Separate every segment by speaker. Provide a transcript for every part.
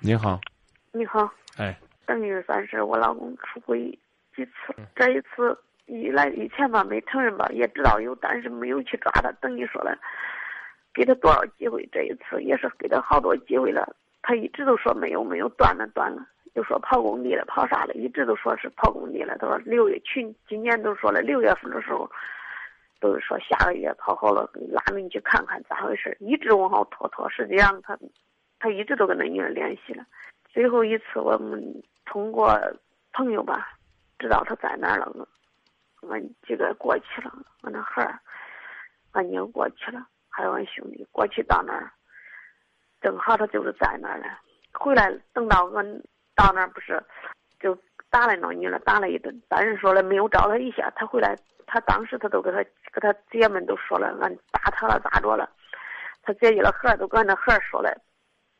Speaker 1: 你好，
Speaker 2: 你好，
Speaker 1: 哎，
Speaker 2: 等于算是我老公出轨几次，这一次以来以前吧没承认吧，也知道有，但是没有去抓他。等于说了，给他多少机会，这一次也是给他好多机会了，他一直都说没有没有，断了断了，又说跑工地了跑啥了，一直都说是跑工地了。他说六月去今年都说了六月份的时候，都是说下个月跑好了，拉着你去看看咋回事，一直往后拖拖，实际上他。他一直都跟那女人联系了，最后一次我们通过朋友吧，知道他在那儿了。我俺几个过去了，俺那孩儿，俺妞过去了，还有俺兄弟过去到那儿，正好他就是在那儿了。回来等到俺到那儿不是，就打了那女了，打了一顿。但是说了没有招他一下，他回来，他当时他都给他给他姐们都说了，俺打他了咋着了？他姐姐的孩儿都跟那孩儿说了。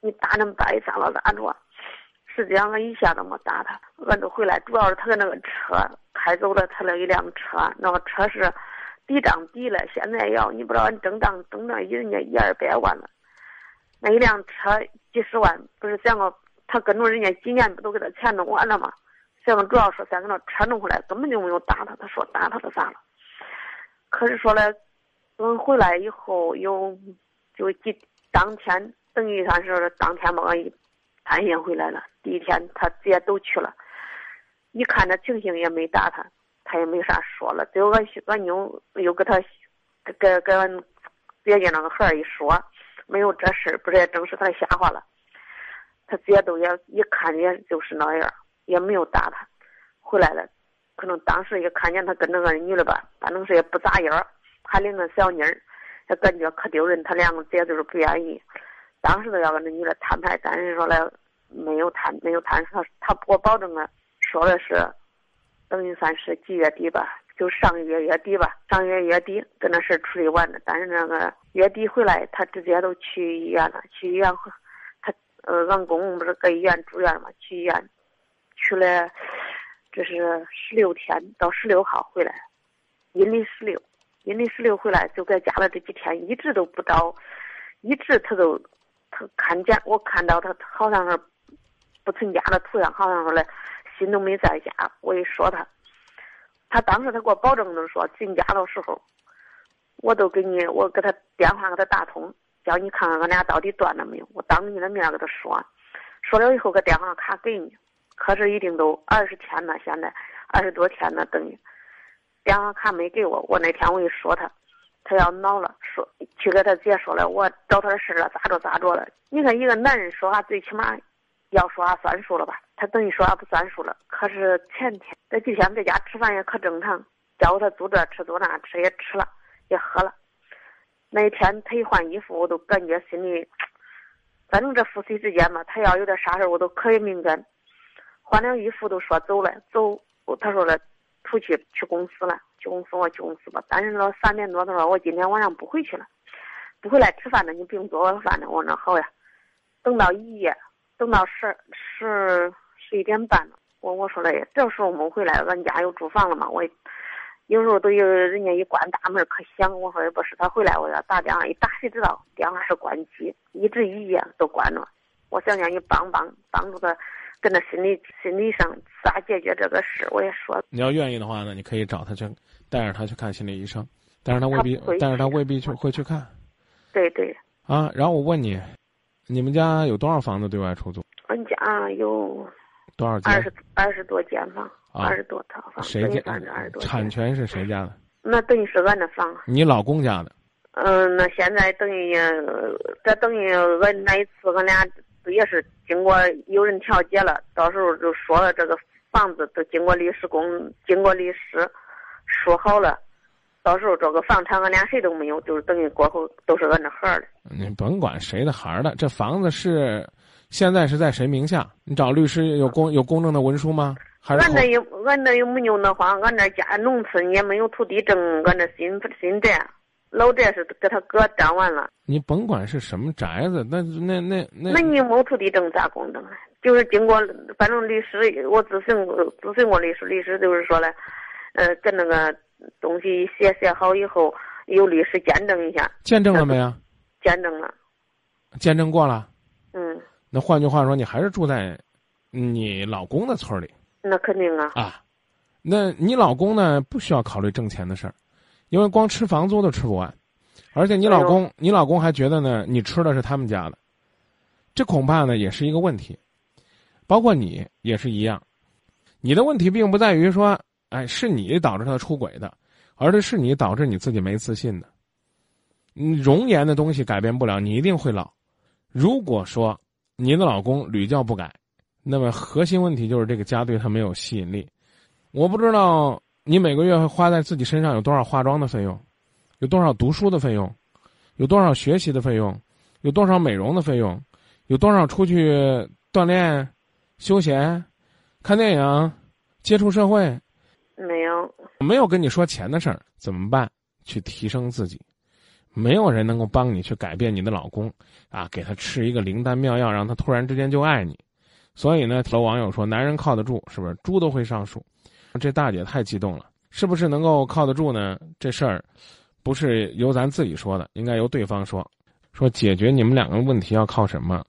Speaker 2: 你打那么大一仗了咋着？实际上俺一下都没打他，俺都回来，主要是他的那个车开走了他那一辆车，那个车是抵账抵了，现在要你不知道俺整账整到人家一二百万了，那一辆车几十万，不是想个他跟着人家几年不都给他钱弄完了吗？想个主要是想给那车弄回来，根本就没有打他，他说打他的啥了？可是说了，等回来以后有就几当天。等于算是当天把俺一探信回来了。第一天他姐都去了，一看这情形也没打他，他也没啥说了。最后俺俺妞又给他给给俺姐姐那个孩儿一说，没有这事儿，不是也证实他的瞎话了。他姐都也一看也就是那样，也没有打他。回来了，可能当时也看见他跟那个女的吧，反正是也不咋样，还领个小妮儿，也感觉可丢人。他两个姐就是不愿意。当时都要跟那女的摊牌，但是说了没有谈，没有谈。他他给我保证了，说的是等于算是几月底吧，就上个月月底吧，上个月月底跟那事处理完了。但是那个月底回来，他直接都去医院了，去医院，他呃，俺公公不是搁医院住院嘛，去医院去了，这是十六天，到十六号回来，阴历十六，阴历十六回来就在家了这几天，一直都不到，一直他都。他看见我看到他好像是不成家的图样，好像说嘞心都没在家。我一说他，他当时他给我保证的说进家的时候，我都给你我给他电话给他打通，叫你看看俺俩到底断了没有。我当着你的面给他说，说了以后个电话卡给你，可是已经都二十天了，现在二十多天了，等于电话卡没给我。我那天我一说他。他要恼了，说去给他姐说了，我找他的事了，咋着咋着了？你看一个男人说话最起码要说话算数了吧？他等于说话不算数了。可是前天这几天在家吃饭也可正常，叫他做这吃做那吃也吃了，也喝了。那一天他一换衣服，我都感觉心里，反正这夫妻之间嘛，他要有点啥事我都可以敏感。换了衣服都说走了，走，他说了。出去去公司了，去公司我去公司吧。但是说三点多他说我今天晚上不回去了，不回来吃饭了，你不用做晚饭了。我说那好呀。等到一夜，等到十十十一点半了，我我说嘞，这时候没回来，俺家有住房了嘛。我有时候都有人家一关大门可响，我说也不是他回来，我要打电话一打谁知道电话是关机，一直一夜都关着。我想让你帮帮帮助他。跟他心理心理上咋解决这个事，我也说。
Speaker 1: 你要愿意的话呢，你可以找他去，带着他去看心理医生，但是他未必，但是他未必去会去看。
Speaker 2: 对对。
Speaker 1: 啊，然后我问你，你们家有多少房子对外出租？
Speaker 2: 俺家有
Speaker 1: 多少间？
Speaker 2: 二十二十多间房，二十多套房。
Speaker 1: 谁家？产权是谁家的？
Speaker 2: 那等于是俺的房。
Speaker 1: 你老公家的。
Speaker 2: 嗯，那现在等于这等于俺那一次俺俩。也是经过有人调解了，到时候就说了这个房子都经过律师公，经过律师说好了，到时候这个房产俺俩谁都没有，就是等于过后都是俺这孩儿的。
Speaker 1: 你甭管谁的孩儿的，这房子是现在是在谁名下？你找律师有公有公证的文书吗？
Speaker 2: 俺那又俺那又没有那话，俺那家农村也没有土地证，俺那新新宅。老宅是给他哥占完了，
Speaker 1: 你甭管是什么宅子，那那那那，
Speaker 2: 那你没土地证咋公证啊？就是经过，反正律师我咨询咨询过律师，律师就是说了，呃，跟那个东西写写好以后，由律师见证一下。
Speaker 1: 见证了没有？
Speaker 2: 见证了。
Speaker 1: 见证过了。
Speaker 2: 嗯。
Speaker 1: 那换句话说，你还是住在你老公的村里
Speaker 2: 那肯定啊。
Speaker 1: 啊。那你老公呢？不需要考虑挣钱的事儿，因为光吃房租都吃不完，而且你老公，你老公还觉得呢，你吃的是他们家的，这恐怕呢也是一个问题。包括你也是一样，你的问题并不在于说，哎，是你导致他出轨的，而是是你导致你自己没自信的。嗯，容颜的东西改变不了，你一定会老。如果说你的老公屡教不改，那么核心问题就是这个家对他没有吸引力。我不知道你每个月会花在自己身上有多少化妆的费用，有多少读书的费用，有多少学习的费用，有多少美容的费用，有多少出去锻炼、休闲、看电影、接触社会？
Speaker 2: 没有，
Speaker 1: 没有跟你说钱的事儿，怎么办？去提升自己。没有人能够帮你去改变你的老公啊，给他吃一个灵丹妙药，让他突然之间就爱你。所以呢，有网友说：“男人靠得住，是不是猪都会上树？”这大姐太激动了，是不是能够靠得住呢？这事儿不是由咱自己说的，应该由对方说。说解决你们两个问题要靠什么？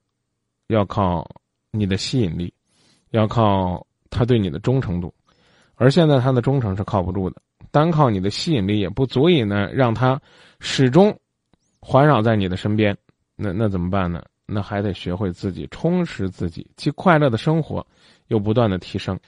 Speaker 1: 要靠你的吸引力，要靠他对你的忠诚度。而现在他的忠诚是靠不住的，单靠你的吸引力也不足以呢让他始终环绕在你的身边。那那怎么办呢？那还得学会自己充实自己，既快乐的生活，又不断的提升。